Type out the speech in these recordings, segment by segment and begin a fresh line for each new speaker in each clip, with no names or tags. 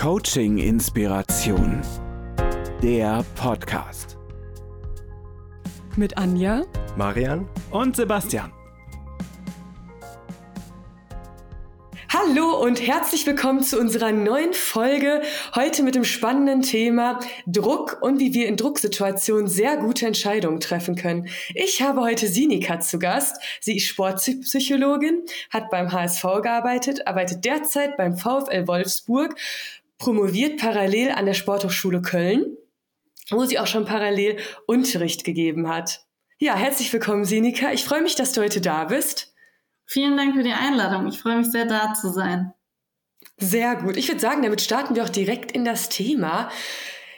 Coaching Inspiration. Der Podcast.
Mit Anja,
Marian
Und Sebastian.
Hallo und herzlich willkommen zu unserer neuen Folge. Heute mit dem spannenden Thema Druck und wie wir in Drucksituationen sehr gute Entscheidungen treffen können. Ich habe heute Sinika zu Gast. Sie ist Sportpsychologin, hat beim HSV gearbeitet, arbeitet derzeit beim VfL Wolfsburg, promoviert parallel an der Sporthochschule Köln, wo sie auch schon parallel Unterricht gegeben hat. Ja, herzlich willkommen, Sinika. Ich freue mich, dass du heute da bist.
Vielen Dank für die Einladung. Ich freue mich sehr, da zu sein.
Sehr gut. Ich würde sagen, damit starten wir auch direkt in das Thema.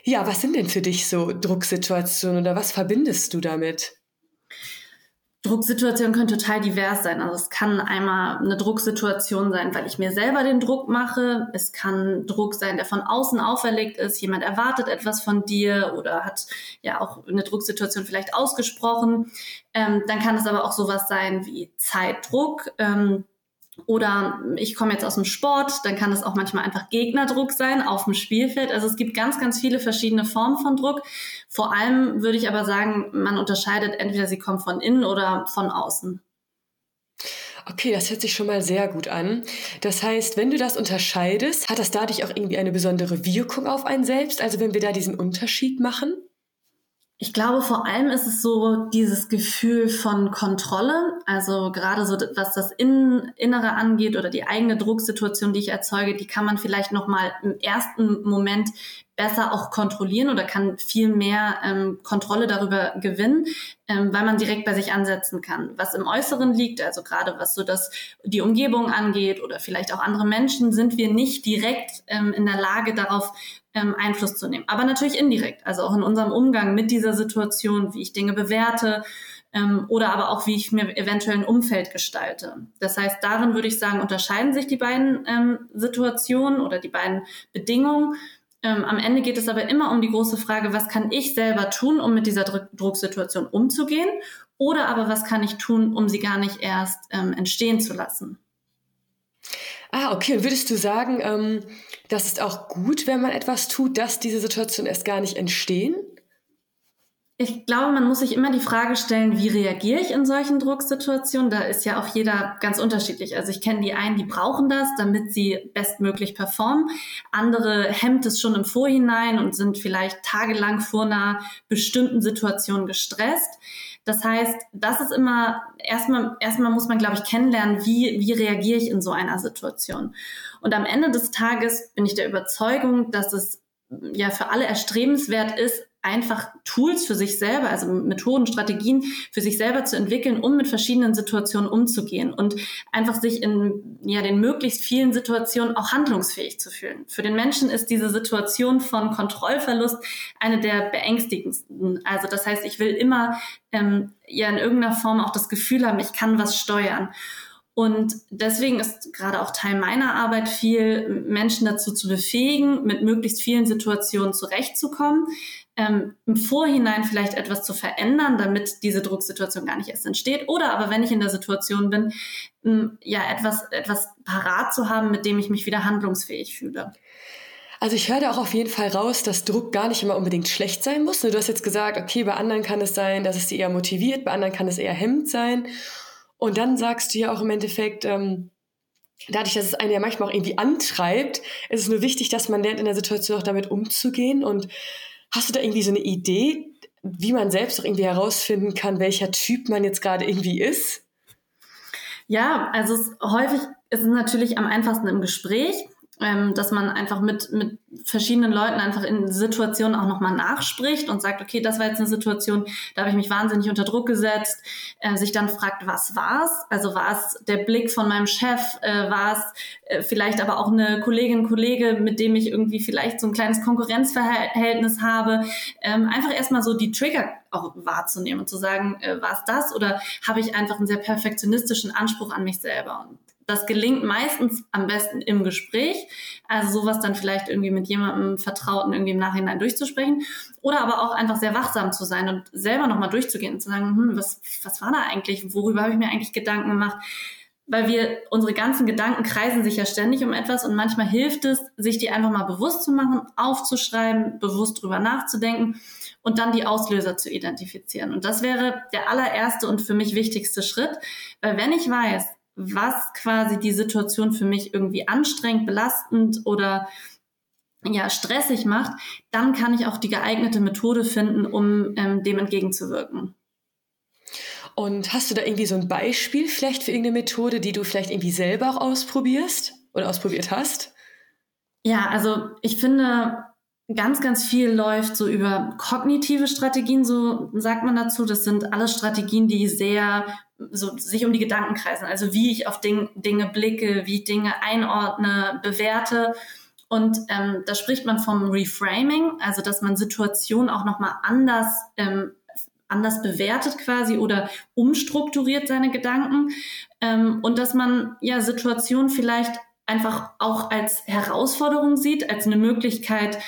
Ja, was sind denn für dich so Drucksituationen oder was verbindest du damit?
Drucksituationen können total divers sein. Also es kann einmal eine Drucksituation sein, weil ich mir selber den Druck mache. Es kann Druck sein, der von außen auferlegt ist. Jemand erwartet etwas von dir oder hat ja auch eine Drucksituation vielleicht ausgesprochen. Ähm, dann kann es aber auch sowas sein wie Zeitdruck. Ähm, oder ich komme jetzt aus dem Sport, dann kann es auch manchmal einfach Gegnerdruck sein auf dem Spielfeld. Also es gibt ganz, ganz viele verschiedene Formen von Druck. Vor allem würde ich aber sagen, man unterscheidet entweder sie kommen von innen oder von außen.
Okay, das hört sich schon mal sehr gut an. Das heißt, wenn du das unterscheidest, hat das dadurch auch irgendwie eine besondere Wirkung auf einen selbst? Also wenn wir da diesen Unterschied machen?
Ich glaube, vor allem ist es so dieses Gefühl von Kontrolle. Also gerade so, was das Innere angeht oder die eigene Drucksituation, die ich erzeuge, die kann man vielleicht noch mal im ersten Moment besser auch kontrollieren oder kann viel mehr ähm, Kontrolle darüber gewinnen, ähm, weil man direkt bei sich ansetzen kann. Was im Äußeren liegt, also gerade was so das die Umgebung angeht oder vielleicht auch andere Menschen, sind wir nicht direkt ähm, in der Lage darauf ähm, Einfluss zu nehmen. Aber natürlich indirekt, also auch in unserem Umgang mit dieser Situation, wie ich Dinge bewerte ähm, oder aber auch, wie ich mir eventuell ein Umfeld gestalte. Das heißt, darin würde ich sagen, unterscheiden sich die beiden ähm, Situationen oder die beiden Bedingungen. Ähm, am Ende geht es aber immer um die große Frage, was kann ich selber tun, um mit dieser Dr Drucksituation umzugehen? Oder aber was kann ich tun, um sie gar nicht erst ähm, entstehen zu lassen?
Ah, okay. Würdest du sagen, ähm, das ist auch gut, wenn man etwas tut, dass diese Situationen erst gar nicht entstehen?
Ich glaube, man muss sich immer die Frage stellen, wie reagiere ich in solchen Drucksituationen? Da ist ja auch jeder ganz unterschiedlich. Also ich kenne die einen, die brauchen das, damit sie bestmöglich performen. Andere hemmt es schon im Vorhinein und sind vielleicht tagelang vor einer bestimmten Situation gestresst. Das heißt, das ist immer, erstmal, erstmal muss man, glaube ich, kennenlernen, wie, wie reagiere ich in so einer Situation. Und am Ende des Tages bin ich der Überzeugung, dass es ja für alle erstrebenswert ist, einfach Tools für sich selber, also Methoden, Strategien für sich selber zu entwickeln, um mit verschiedenen Situationen umzugehen und einfach sich in ja den möglichst vielen Situationen auch handlungsfähig zu fühlen. Für den Menschen ist diese Situation von Kontrollverlust eine der beängstigendsten. Also das heißt, ich will immer ähm, ja in irgendeiner Form auch das Gefühl haben, ich kann was steuern. Und deswegen ist gerade auch Teil meiner Arbeit viel, Menschen dazu zu befähigen, mit möglichst vielen Situationen zurechtzukommen, ähm, im Vorhinein vielleicht etwas zu verändern, damit diese Drucksituation gar nicht erst entsteht. Oder aber wenn ich in der Situation bin, ähm, ja, etwas, etwas parat zu haben, mit dem ich mich wieder handlungsfähig fühle.
Also ich höre da auch auf jeden Fall raus, dass Druck gar nicht immer unbedingt schlecht sein muss. Du hast jetzt gesagt, okay, bei anderen kann es sein, dass es sie eher motiviert, bei anderen kann es eher hemmend sein. Und dann sagst du ja auch im Endeffekt, ähm, dadurch, dass es einen ja manchmal auch irgendwie antreibt, ist es nur wichtig, dass man lernt, in der Situation auch damit umzugehen und Hast du da irgendwie so eine Idee, wie man selbst auch irgendwie herausfinden kann, welcher Typ man jetzt gerade irgendwie ist?
Ja, also es, häufig ist es natürlich am einfachsten im Gespräch ähm, dass man einfach mit, mit verschiedenen Leuten einfach in Situationen auch nochmal nachspricht und sagt, okay, das war jetzt eine Situation, da habe ich mich wahnsinnig unter Druck gesetzt, äh, sich dann fragt, was war's? Also war es der Blick von meinem Chef, äh, war es äh, vielleicht aber auch eine Kollegin, Kollege, mit dem ich irgendwie vielleicht so ein kleines Konkurrenzverhältnis habe. Ähm, einfach erstmal so die Trigger auch wahrzunehmen und zu sagen, äh, war es das oder habe ich einfach einen sehr perfektionistischen Anspruch an mich selber? Und das gelingt meistens am besten im Gespräch. Also sowas dann vielleicht irgendwie mit jemandem Vertrauten irgendwie im Nachhinein durchzusprechen. Oder aber auch einfach sehr wachsam zu sein und selber nochmal durchzugehen und zu sagen, hm, was, was war da eigentlich? Worüber habe ich mir eigentlich Gedanken gemacht? weil wir, unsere ganzen Gedanken kreisen sich ja ständig um etwas und manchmal hilft es, sich die einfach mal bewusst zu machen, aufzuschreiben, bewusst drüber nachzudenken und dann die Auslöser zu identifizieren. Und das wäre der allererste und für mich wichtigste Schritt, weil wenn ich weiß, was quasi die Situation für mich irgendwie anstrengend, belastend oder ja, stressig macht, dann kann ich auch die geeignete Methode finden, um ähm, dem entgegenzuwirken.
Und hast du da irgendwie so ein Beispiel vielleicht für irgendeine Methode, die du vielleicht irgendwie selber auch ausprobierst oder ausprobiert hast?
Ja, also ich finde, ganz, ganz viel läuft so über kognitive Strategien, so sagt man dazu. Das sind alles Strategien, die sehr so sich um die Gedanken kreisen. Also wie ich auf Ding, Dinge blicke, wie ich Dinge einordne, bewerte. Und ähm, da spricht man vom Reframing, also dass man Situationen auch nochmal anders ähm, anders bewertet quasi oder umstrukturiert seine Gedanken ähm, und dass man ja Situationen vielleicht einfach auch als Herausforderung sieht, als eine Möglichkeit,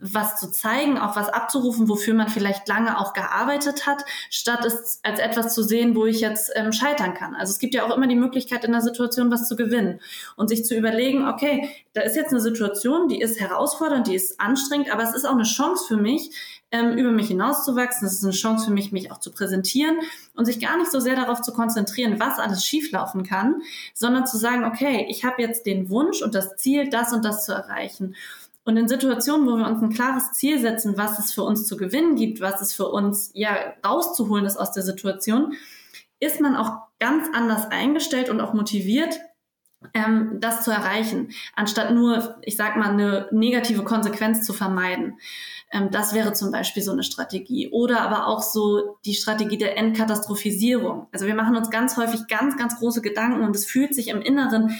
was zu zeigen, auch was abzurufen, wofür man vielleicht lange auch gearbeitet hat, statt es als etwas zu sehen, wo ich jetzt ähm, scheitern kann. Also es gibt ja auch immer die Möglichkeit, in der Situation was zu gewinnen und sich zu überlegen, okay, da ist jetzt eine Situation, die ist herausfordernd, die ist anstrengend, aber es ist auch eine Chance für mich, ähm, über mich hinauszuwachsen. Es ist eine Chance für mich, mich auch zu präsentieren und sich gar nicht so sehr darauf zu konzentrieren, was alles schieflaufen kann, sondern zu sagen, okay, ich habe jetzt den Wunsch und das Ziel, das und das zu erreichen. Und in Situationen, wo wir uns ein klares Ziel setzen, was es für uns zu gewinnen gibt, was es für uns ja rauszuholen ist aus der Situation, ist man auch ganz anders eingestellt und auch motiviert, ähm, das zu erreichen, anstatt nur, ich sag mal, eine negative Konsequenz zu vermeiden. Ähm, das wäre zum Beispiel so eine Strategie. Oder aber auch so die Strategie der Entkatastrophisierung. Also wir machen uns ganz häufig ganz, ganz große Gedanken und es fühlt sich im Inneren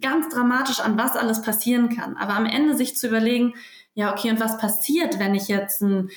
ganz dramatisch an, was alles passieren kann. Aber am Ende sich zu überlegen, ja, okay, und was passiert, wenn ich jetzt ein,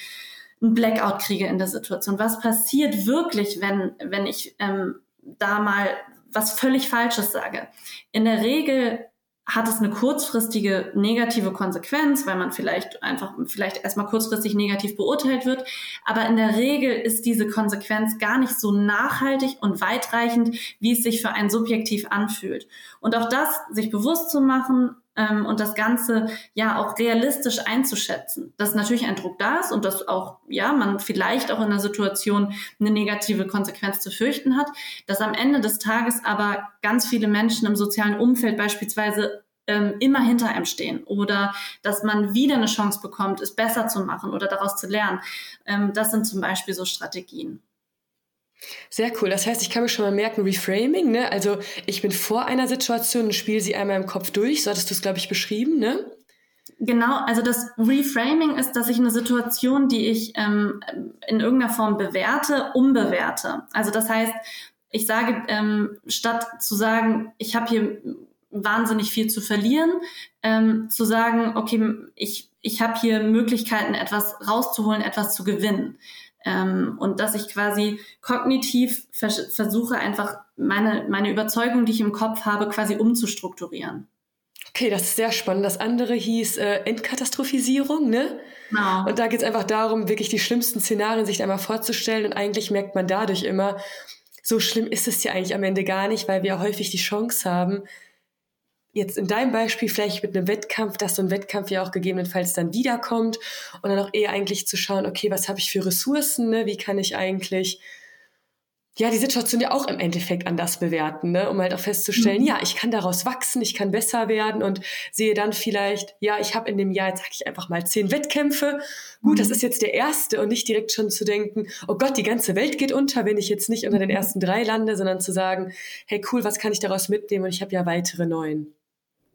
ein Blackout kriege in der Situation? Was passiert wirklich, wenn, wenn ich ähm, da mal was völlig Falsches sage? In der Regel hat es eine kurzfristige negative Konsequenz, weil man vielleicht einfach vielleicht erstmal kurzfristig negativ beurteilt wird. Aber in der Regel ist diese Konsequenz gar nicht so nachhaltig und weitreichend, wie es sich für einen subjektiv anfühlt. Und auch das, sich bewusst zu machen, ähm, und das Ganze ja auch realistisch einzuschätzen, dass natürlich ein Druck da ist und dass auch, ja, man vielleicht auch in der Situation eine negative Konsequenz zu fürchten hat, dass am Ende des Tages aber ganz viele Menschen im sozialen Umfeld beispielsweise ähm, immer hinter einem stehen oder dass man wieder eine Chance bekommt, es besser zu machen oder daraus zu lernen. Ähm, das sind zum Beispiel so Strategien.
Sehr cool. Das heißt, ich kann mir schon mal merken, Reframing, ne? Also ich bin vor einer Situation und spiele sie einmal im Kopf durch. So hattest du es, glaube ich, beschrieben, ne?
Genau, also das Reframing ist, dass ich eine Situation, die ich ähm, in irgendeiner Form bewerte, umbewerte. Also das heißt, ich sage, ähm, statt zu sagen, ich habe hier wahnsinnig viel zu verlieren, ähm, zu sagen, okay, ich, ich habe hier Möglichkeiten, etwas rauszuholen, etwas zu gewinnen. Ähm, und dass ich quasi kognitiv vers versuche, einfach meine, meine Überzeugung, die ich im Kopf habe, quasi umzustrukturieren.
Okay, das ist sehr spannend. Das andere hieß äh, Entkatastrophisierung, ne? Genau. Und da geht es einfach darum, wirklich die schlimmsten Szenarien sich einmal vorzustellen. Und eigentlich merkt man dadurch immer, so schlimm ist es ja eigentlich am Ende gar nicht, weil wir häufig die Chance haben, jetzt in deinem Beispiel vielleicht mit einem Wettkampf, dass so ein Wettkampf ja auch gegebenenfalls dann wiederkommt und dann auch eher eigentlich zu schauen, okay, was habe ich für Ressourcen, ne? wie kann ich eigentlich ja, die Situation ja auch im Endeffekt anders bewerten, ne? um halt auch festzustellen, mhm. ja, ich kann daraus wachsen, ich kann besser werden und sehe dann vielleicht, ja, ich habe in dem Jahr, jetzt sage ich einfach mal, zehn Wettkämpfe. Gut, mhm. das ist jetzt der erste und nicht direkt schon zu denken, oh Gott, die ganze Welt geht unter, wenn ich jetzt nicht unter den mhm. ersten drei lande, sondern zu sagen, hey cool, was kann ich daraus mitnehmen und ich habe ja weitere neun.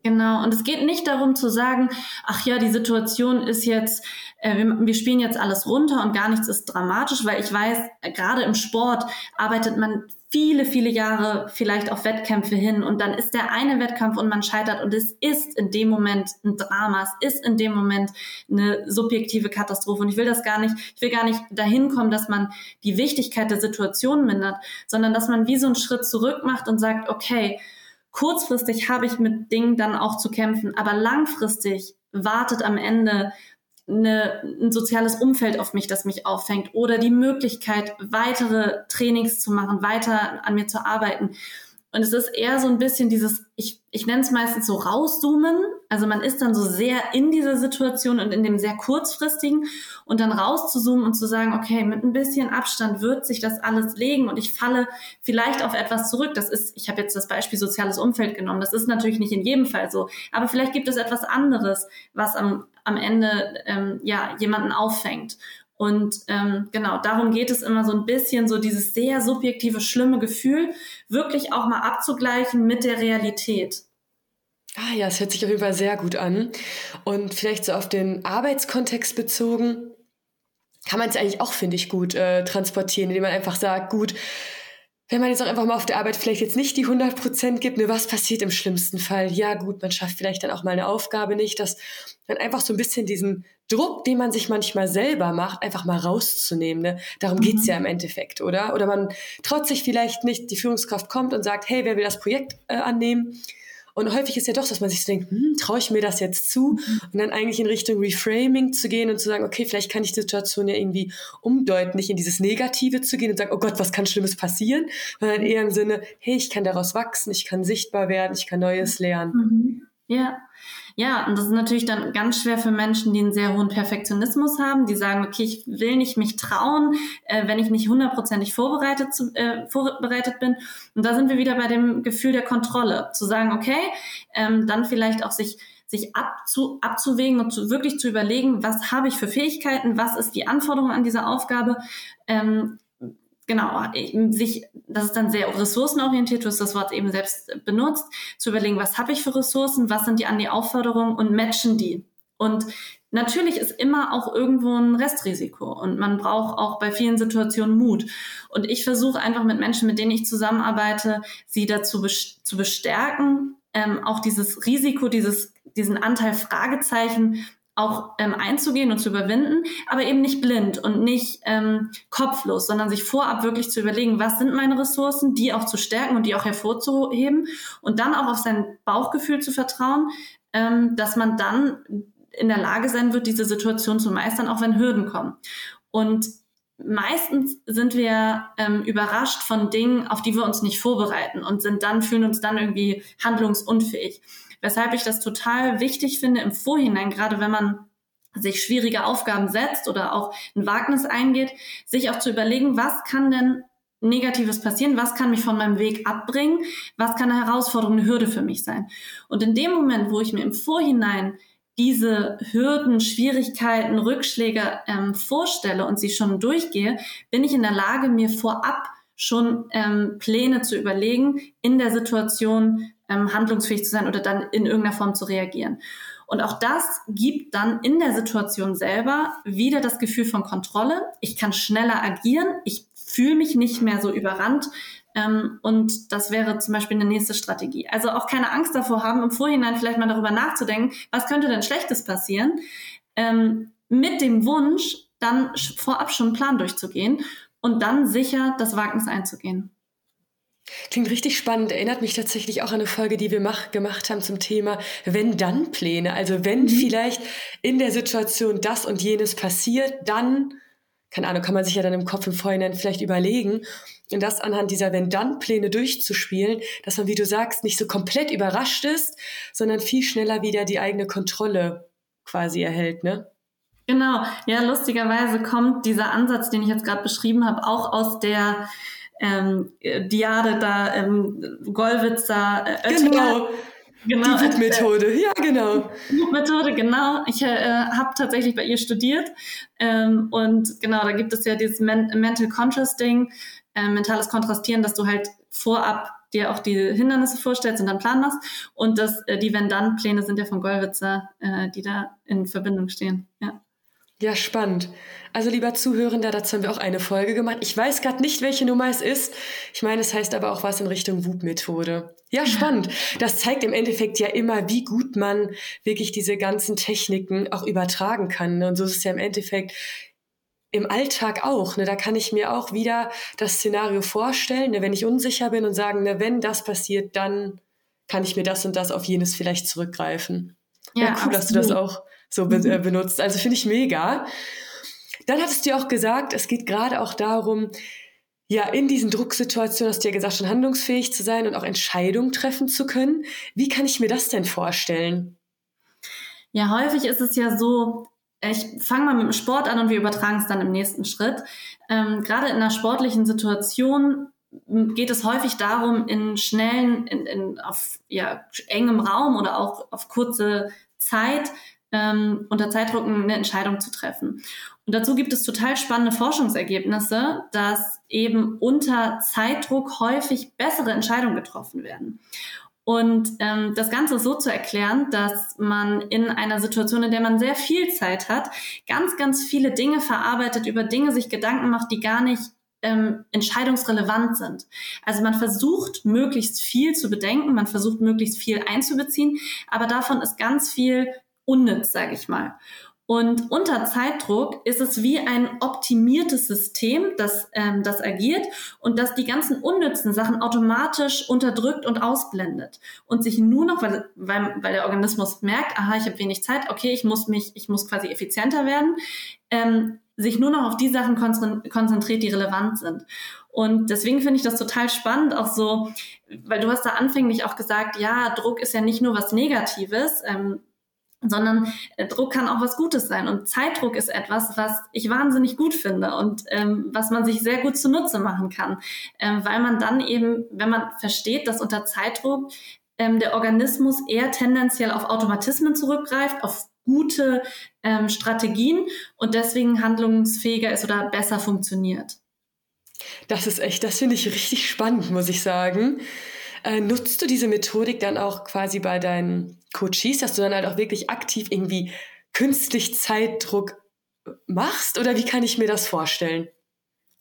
Genau, und es geht nicht darum zu sagen, ach ja, die Situation ist jetzt, äh, wir, wir, spielen jetzt alles runter und gar nichts ist dramatisch, weil ich weiß, äh, gerade im Sport arbeitet man viele, viele Jahre vielleicht auf Wettkämpfe hin und dann ist der eine Wettkampf und man scheitert und es ist in dem Moment ein Drama, es ist in dem Moment eine subjektive Katastrophe und ich will das gar nicht, ich will gar nicht dahin kommen, dass man die Wichtigkeit der Situation mindert, sondern dass man wie so einen Schritt zurück macht und sagt, okay, kurzfristig habe ich mit Dingen dann auch zu kämpfen, aber langfristig wartet am Ende eine, ein soziales Umfeld auf mich, das mich auffängt oder die Möglichkeit, weitere Trainings zu machen, weiter an mir zu arbeiten. Und es ist eher so ein bisschen dieses, ich, ich nenne es meistens so rauszoomen. Also man ist dann so sehr in dieser Situation und in dem sehr kurzfristigen und dann rauszuzoomen und zu sagen, okay, mit ein bisschen Abstand wird sich das alles legen und ich falle vielleicht auf etwas zurück. Das ist, ich habe jetzt das Beispiel soziales Umfeld genommen. Das ist natürlich nicht in jedem Fall so. Aber vielleicht gibt es etwas anderes, was am, am Ende ähm, ja jemanden auffängt. Und ähm, genau, darum geht es immer so ein bisschen, so dieses sehr subjektive, schlimme Gefühl, wirklich auch mal abzugleichen mit der Realität.
Ah ja, es hört sich auf jeden Fall sehr gut an. Und vielleicht so auf den Arbeitskontext bezogen, kann man es eigentlich auch, finde ich, gut äh, transportieren, indem man einfach sagt, gut, wenn man jetzt auch einfach mal auf der Arbeit vielleicht jetzt nicht die 100 Prozent gibt, ne, was passiert im schlimmsten Fall? Ja, gut, man schafft vielleicht dann auch mal eine Aufgabe nicht, dass man einfach so ein bisschen diesen Druck, den man sich manchmal selber macht, einfach mal rauszunehmen. Ne? Darum mhm. geht's ja im Endeffekt, oder? Oder man traut sich vielleicht nicht, die Führungskraft kommt und sagt, hey, wer will das Projekt äh, annehmen? Und häufig ist ja doch, dass man sich so denkt, hm, traue ich mir das jetzt zu? Und dann eigentlich in Richtung Reframing zu gehen und zu sagen, okay, vielleicht kann ich die Situation ja irgendwie umdeuten, nicht in dieses Negative zu gehen und sagen, oh Gott, was kann Schlimmes passieren? Sondern eher im Sinne, hey, ich kann daraus wachsen, ich kann sichtbar werden, ich kann Neues lernen.
Mhm. Ja, ja, und das ist natürlich dann ganz schwer für Menschen, die einen sehr hohen Perfektionismus haben, die sagen, okay, ich will nicht mich trauen, äh, wenn ich nicht hundertprozentig vorbereitet, zu, äh, vorbereitet bin. Und da sind wir wieder bei dem Gefühl der Kontrolle, zu sagen, okay, ähm, dann vielleicht auch sich sich abzu, abzuwägen und zu, wirklich zu überlegen, was habe ich für Fähigkeiten, was ist die Anforderung an diese Aufgabe, ähm, genau, sich, das ist dann sehr ressourcenorientiert, du hast das Wort eben selbst benutzt, zu überlegen, was habe ich für Ressourcen, was sind die an die Aufforderungen und matchen die. Und natürlich ist immer auch irgendwo ein Restrisiko und man braucht auch bei vielen Situationen Mut. Und ich versuche einfach mit Menschen, mit denen ich zusammenarbeite, sie dazu zu bestärken, ähm, auch dieses Risiko, dieses, diesen Anteil Fragezeichen auch ähm, einzugehen und zu überwinden, aber eben nicht blind und nicht ähm, kopflos, sondern sich vorab wirklich zu überlegen, was sind meine Ressourcen, die auch zu stärken und die auch hervorzuheben und dann auch auf sein Bauchgefühl zu vertrauen, ähm, dass man dann in der Lage sein wird, diese Situation zu meistern, auch wenn Hürden kommen. Und meistens sind wir ähm, überrascht von Dingen, auf die wir uns nicht vorbereiten und sind dann, fühlen uns dann irgendwie handlungsunfähig. Weshalb ich das total wichtig finde im Vorhinein, gerade wenn man sich schwierige Aufgaben setzt oder auch ein Wagnis eingeht, sich auch zu überlegen, was kann denn Negatives passieren, was kann mich von meinem Weg abbringen, was kann eine Herausforderung, eine Hürde für mich sein. Und in dem Moment, wo ich mir im Vorhinein diese Hürden, Schwierigkeiten, Rückschläge ähm, vorstelle und sie schon durchgehe, bin ich in der Lage, mir vorab schon ähm, Pläne zu überlegen, in der Situation ähm, handlungsfähig zu sein oder dann in irgendeiner Form zu reagieren. Und auch das gibt dann in der Situation selber wieder das Gefühl von Kontrolle. Ich kann schneller agieren. Ich fühle mich nicht mehr so überrannt. Ähm, und das wäre zum Beispiel eine nächste Strategie. Also auch keine Angst davor haben, im Vorhinein vielleicht mal darüber nachzudenken, was könnte denn Schlechtes passieren, ähm, mit dem Wunsch, dann vorab schon einen Plan durchzugehen und dann sicher das Wagnis einzugehen.
Klingt richtig spannend. Erinnert mich tatsächlich auch an eine Folge, die wir mach, gemacht haben zum Thema Wenn-Dann-Pläne. Also wenn mhm. vielleicht in der Situation das und jenes passiert, dann, keine Ahnung, kann man sich ja dann im Kopf im Vorhinein vielleicht überlegen und das anhand dieser Wenn-Dann-Pläne durchzuspielen, dass man, wie du sagst, nicht so komplett überrascht ist, sondern viel schneller wieder die eigene Kontrolle quasi erhält, ne?
Genau, ja, lustigerweise kommt dieser Ansatz, den ich jetzt gerade beschrieben habe, auch aus der ähm, Diade da, ähm, Gollwitzer, äh,
Oettinger. Genau. Genau, die äh, ja, genau.
WUP-Methode, genau. Ich äh, habe tatsächlich bei ihr studiert. Ähm, und genau, da gibt es ja dieses Men Mental Contrasting, äh, mentales Kontrastieren, dass du halt vorab dir auch die Hindernisse vorstellst und dann Plan machst. Und das, äh, die Wenn-Dann-Pläne sind ja von Gollwitzer, äh, die da in Verbindung stehen. Ja.
Ja, spannend. Also lieber Zuhörender, dazu haben wir auch eine Folge gemacht. Ich weiß gerade nicht, welche Nummer es ist. Ich meine, es heißt aber auch was in Richtung WUP-Methode. Ja, spannend. Das zeigt im Endeffekt ja immer, wie gut man wirklich diese ganzen Techniken auch übertragen kann. Und so ist es ja im Endeffekt im Alltag auch. Ne? Da kann ich mir auch wieder das Szenario vorstellen, ne? wenn ich unsicher bin und sagen, ne, wenn das passiert, dann kann ich mir das und das auf jenes vielleicht zurückgreifen. Ja, ja cool, absolut. dass du das auch so be äh, benutzt. Also finde ich mega. Dann hattest du ja auch gesagt, es geht gerade auch darum, ja, in diesen Drucksituationen hast du ja gesagt, schon handlungsfähig zu sein und auch Entscheidungen treffen zu können. Wie kann ich mir das denn vorstellen?
Ja, häufig ist es ja so, ich fange mal mit dem Sport an und wir übertragen es dann im nächsten Schritt. Ähm, gerade in einer sportlichen Situation geht es häufig darum, in schnellen, in, in, auf ja, engem Raum oder auch auf kurze Zeit ähm, unter Zeitdruck eine Entscheidung zu treffen. Und dazu gibt es total spannende Forschungsergebnisse, dass eben unter Zeitdruck häufig bessere Entscheidungen getroffen werden. Und ähm, das Ganze ist so zu erklären, dass man in einer Situation, in der man sehr viel Zeit hat, ganz, ganz viele Dinge verarbeitet, über Dinge sich Gedanken macht, die gar nicht ähm, entscheidungsrelevant sind. Also man versucht möglichst viel zu bedenken, man versucht möglichst viel einzubeziehen, aber davon ist ganz viel unnütz, sage ich mal. Und unter Zeitdruck ist es wie ein optimiertes System, das, ähm, das agiert und das die ganzen unnützen Sachen automatisch unterdrückt und ausblendet und sich nur noch, weil, weil, weil der Organismus merkt, aha, ich habe wenig Zeit, okay, ich muss mich, ich muss quasi effizienter werden, ähm, sich nur noch auf die Sachen konzentriert, die relevant sind. Und deswegen finde ich das total spannend, auch so, weil du hast da anfänglich auch gesagt, ja, Druck ist ja nicht nur was Negatives. Ähm, sondern äh, Druck kann auch was Gutes sein. Und Zeitdruck ist etwas, was ich wahnsinnig gut finde und ähm, was man sich sehr gut zunutze machen kann, ähm, weil man dann eben, wenn man versteht, dass unter Zeitdruck ähm, der Organismus eher tendenziell auf Automatismen zurückgreift, auf gute ähm, Strategien und deswegen handlungsfähiger ist oder besser funktioniert.
Das ist echt, das finde ich richtig spannend, muss ich sagen. Äh, nutzt du diese Methodik dann auch quasi bei deinen Coaches, dass du dann halt auch wirklich aktiv irgendwie künstlich Zeitdruck machst? Oder wie kann ich mir das vorstellen?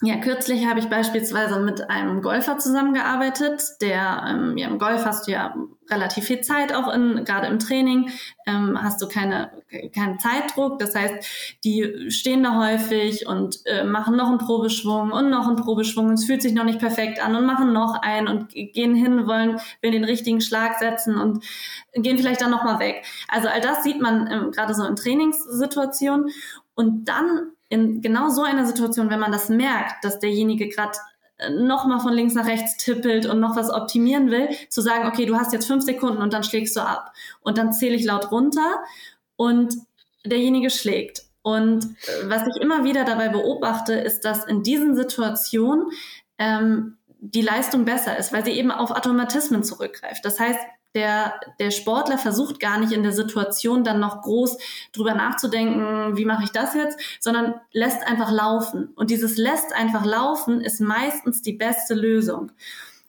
Ja, kürzlich habe ich beispielsweise mit einem Golfer zusammengearbeitet. Der ähm, ja, im Golf hast du ja relativ viel Zeit auch in, gerade im Training, ähm, hast du keine, keinen Zeitdruck. Das heißt, die stehen da häufig und äh, machen noch einen Probeschwung und noch einen Probeschwung. Es fühlt sich noch nicht perfekt an und machen noch einen und gehen hin, wollen, will den richtigen Schlag setzen und gehen vielleicht dann nochmal weg. Also all das sieht man ähm, gerade so in Trainingssituationen. Und dann in genau so einer Situation, wenn man das merkt, dass derjenige gerade äh, noch mal von links nach rechts tippelt und noch was optimieren will, zu sagen, okay, du hast jetzt fünf Sekunden und dann schlägst du ab. Und dann zähle ich laut runter und derjenige schlägt. Und äh, was ich immer wieder dabei beobachte, ist, dass in diesen Situationen ähm, die Leistung besser ist, weil sie eben auf Automatismen zurückgreift. Das heißt, der, der Sportler versucht gar nicht in der Situation dann noch groß drüber nachzudenken, wie mache ich das jetzt, sondern lässt einfach laufen. Und dieses lässt einfach laufen ist meistens die beste Lösung.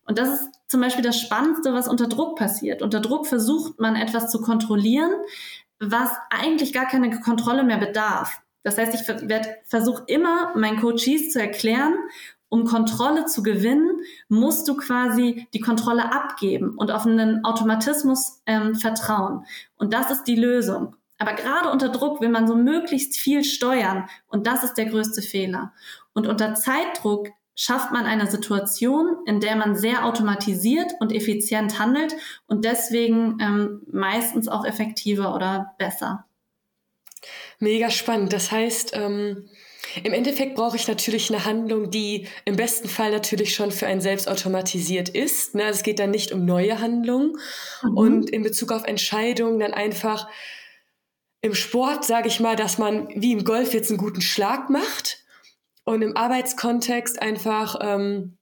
Und das ist zum Beispiel das Spannendste, was unter Druck passiert. Unter Druck versucht man etwas zu kontrollieren, was eigentlich gar keine Kontrolle mehr bedarf. Das heißt, ich versuche immer meinen Coaches zu erklären um Kontrolle zu gewinnen, musst du quasi die Kontrolle abgeben und auf einen Automatismus ähm, vertrauen. Und das ist die Lösung. Aber gerade unter Druck will man so möglichst viel steuern und das ist der größte Fehler. Und unter Zeitdruck schafft man eine Situation, in der man sehr automatisiert und effizient handelt und deswegen ähm, meistens auch effektiver oder besser.
Mega spannend. Das heißt, ähm im Endeffekt brauche ich natürlich eine Handlung, die im besten Fall natürlich schon für einen selbst automatisiert ist. Ne? Also es geht dann nicht um neue Handlungen. Mhm. Und in Bezug auf Entscheidungen dann einfach im Sport, sage ich mal, dass man wie im Golf jetzt einen guten Schlag macht. Und im Arbeitskontext einfach, ähm,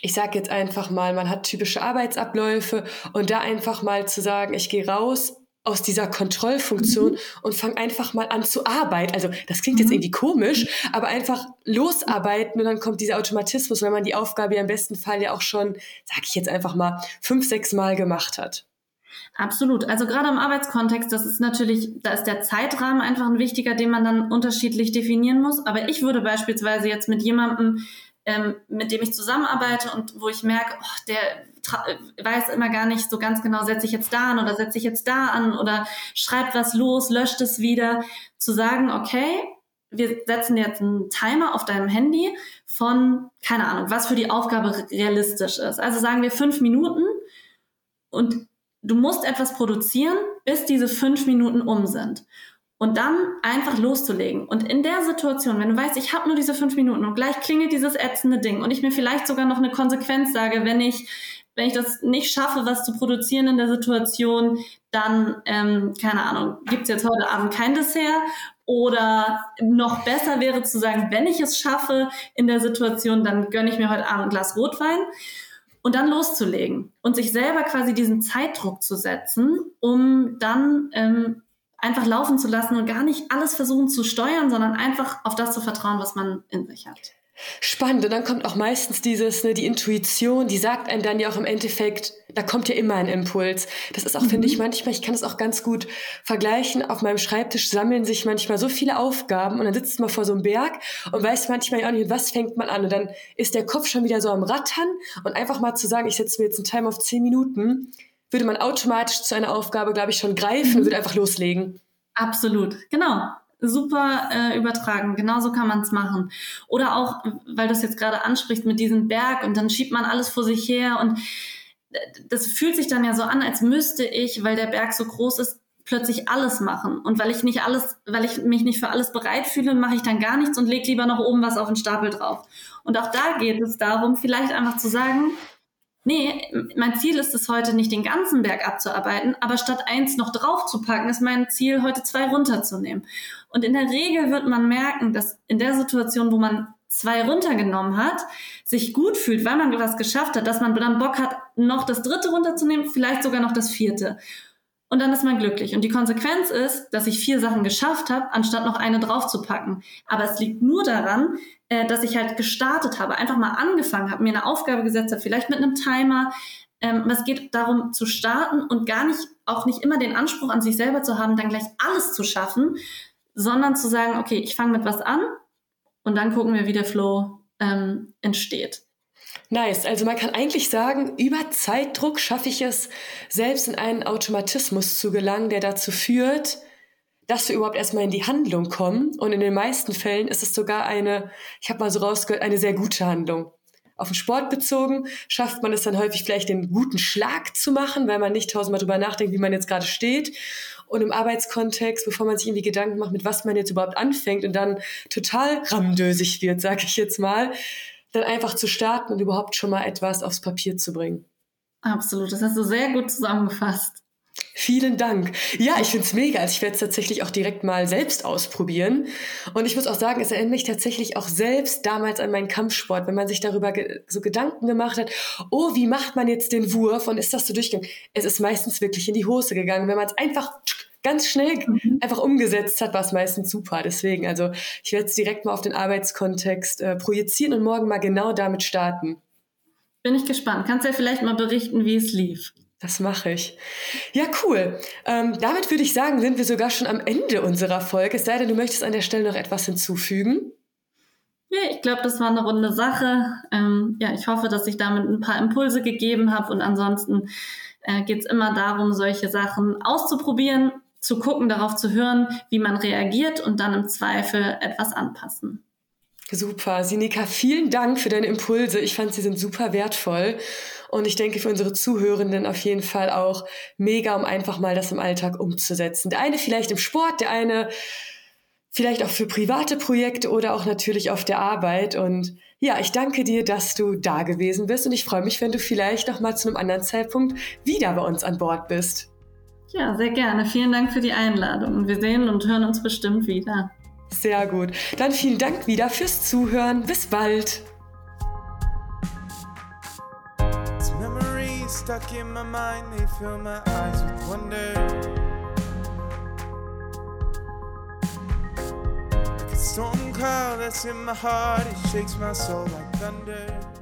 ich sage jetzt einfach mal, man hat typische Arbeitsabläufe und da einfach mal zu sagen, ich gehe raus, aus dieser Kontrollfunktion mhm. und fang einfach mal an zu arbeiten. Also das klingt jetzt mhm. irgendwie komisch, aber einfach losarbeiten und dann kommt dieser Automatismus, wenn man die Aufgabe ja im besten Fall ja auch schon, sag ich jetzt einfach mal, fünf, sechs Mal gemacht hat.
Absolut. Also gerade im Arbeitskontext, das ist natürlich, da ist der Zeitrahmen einfach ein wichtiger, den man dann unterschiedlich definieren muss. Aber ich würde beispielsweise jetzt mit jemandem, ähm, mit dem ich zusammenarbeite und wo ich merke, oh, der weiß immer gar nicht so ganz genau, setze ich jetzt da an oder setze ich jetzt da an oder schreibt was los, löscht es wieder, zu sagen, okay, wir setzen jetzt einen Timer auf deinem Handy von, keine Ahnung, was für die Aufgabe realistisch ist. Also sagen wir fünf Minuten und du musst etwas produzieren, bis diese fünf Minuten um sind. und dann einfach loszulegen. Und in der Situation, wenn du weißt, ich habe nur diese fünf Minuten und gleich klingelt dieses ätzende Ding und ich mir vielleicht sogar noch eine Konsequenz sage, wenn ich wenn ich das nicht schaffe, was zu produzieren in der Situation, dann, ähm, keine Ahnung, gibt's jetzt heute Abend kein Dessert. Oder noch besser wäre zu sagen, wenn ich es schaffe in der Situation, dann gönne ich mir heute Abend ein Glas Rotwein und dann loszulegen und sich selber quasi diesen Zeitdruck zu setzen, um dann ähm, einfach laufen zu lassen und gar nicht alles versuchen zu steuern, sondern einfach auf das zu vertrauen, was man in sich hat.
Spannend. Und dann kommt auch meistens dieses, ne, die Intuition, die sagt einem dann ja auch im Endeffekt, da kommt ja immer ein Impuls. Das ist auch, mhm. finde ich, manchmal, ich kann das auch ganz gut vergleichen. Auf meinem Schreibtisch sammeln sich manchmal so viele Aufgaben und dann sitzt man vor so einem Berg und weiß manchmal ja auch nicht, was fängt man an. Und dann ist der Kopf schon wieder so am Rattern und einfach mal zu sagen, ich setze mir jetzt einen Timer auf zehn Minuten, würde man automatisch zu einer Aufgabe, glaube ich, schon greifen mhm. und würde einfach loslegen.
Absolut, genau super äh, übertragen. Genauso kann man es machen. Oder auch, weil du es jetzt gerade ansprichst mit diesem Berg und dann schiebt man alles vor sich her und äh, das fühlt sich dann ja so an, als müsste ich, weil der Berg so groß ist, plötzlich alles machen. Und weil ich nicht alles, weil ich mich nicht für alles bereit fühle, mache ich dann gar nichts und lege lieber noch oben was auf den Stapel drauf. Und auch da geht es darum, vielleicht einfach zu sagen, nee, mein Ziel ist es heute nicht den ganzen Berg abzuarbeiten, aber statt eins noch drauf zu packen, ist mein Ziel heute zwei runterzunehmen. Und in der Regel wird man merken, dass in der Situation, wo man zwei runtergenommen hat, sich gut fühlt, weil man was geschafft hat, dass man dann Bock hat, noch das dritte runterzunehmen, vielleicht sogar noch das vierte. Und dann ist man glücklich. Und die Konsequenz ist, dass ich vier Sachen geschafft habe, anstatt noch eine draufzupacken. Aber es liegt nur daran, äh, dass ich halt gestartet habe, einfach mal angefangen habe, mir eine Aufgabe gesetzt habe, vielleicht mit einem Timer. Ähm, es geht darum zu starten und gar nicht, auch nicht immer den Anspruch an sich selber zu haben, dann gleich alles zu schaffen, sondern zu sagen, okay, ich fange mit was an und dann gucken wir, wie der Flow ähm, entsteht.
Nice. Also man kann eigentlich sagen, über Zeitdruck schaffe ich es, selbst in einen Automatismus zu gelangen, der dazu führt, dass wir überhaupt erstmal in die Handlung kommen. Und in den meisten Fällen ist es sogar eine, ich habe mal so rausgehört, eine sehr gute Handlung. Auf den Sport bezogen schafft man es dann häufig vielleicht den guten Schlag zu machen, weil man nicht tausendmal drüber nachdenkt, wie man jetzt gerade steht. Und im Arbeitskontext, bevor man sich irgendwie Gedanken macht, mit was man jetzt überhaupt anfängt und dann total rammdösig wird, sage ich jetzt mal, dann einfach zu starten und überhaupt schon mal etwas aufs Papier zu bringen.
Absolut, das hast du sehr gut zusammengefasst.
Vielen Dank. Ja, ich find's mega. Also ich werde es tatsächlich auch direkt mal selbst ausprobieren. Und ich muss auch sagen, es erinnert mich tatsächlich auch selbst damals an meinen Kampfsport, wenn man sich darüber ge so Gedanken gemacht hat, oh, wie macht man jetzt den Wurf und ist das so durchgegangen? Es ist meistens wirklich in die Hose gegangen. Wenn man es einfach ganz schnell mhm. einfach umgesetzt hat, war es meistens super. Deswegen, also ich werde es direkt mal auf den Arbeitskontext äh, projizieren und morgen mal genau damit starten.
Bin ich gespannt. Kannst du ja vielleicht mal berichten, wie es lief.
Das mache ich. Ja, cool. Ähm, damit würde ich sagen, sind wir sogar schon am Ende unserer Folge. Es sei denn, du möchtest an der Stelle noch etwas hinzufügen.
Ja, ich glaube, das war eine runde Sache. Ähm, ja, ich hoffe, dass ich damit ein paar Impulse gegeben habe. Und ansonsten äh, geht es immer darum, solche Sachen auszuprobieren, zu gucken, darauf zu hören, wie man reagiert und dann im Zweifel etwas anpassen.
Super. Sinika, vielen Dank für deine Impulse. Ich fand, sie sind super wertvoll. Und ich denke für unsere Zuhörenden auf jeden Fall auch mega, um einfach mal das im Alltag umzusetzen. Der eine vielleicht im Sport, der eine vielleicht auch für private Projekte oder auch natürlich auf der Arbeit. Und ja, ich danke dir, dass du da gewesen bist und ich freue mich, wenn du vielleicht noch mal zu einem anderen Zeitpunkt wieder bei uns an Bord bist.
Ja, sehr gerne. Vielen Dank für die Einladung. Wir sehen und hören uns bestimmt wieder.
Sehr gut. Dann vielen Dank wieder fürs Zuhören. Bis bald. stuck in my mind, they fill my eyes with wonder. Like a storm cloud that's in my heart, it shakes my soul like thunder.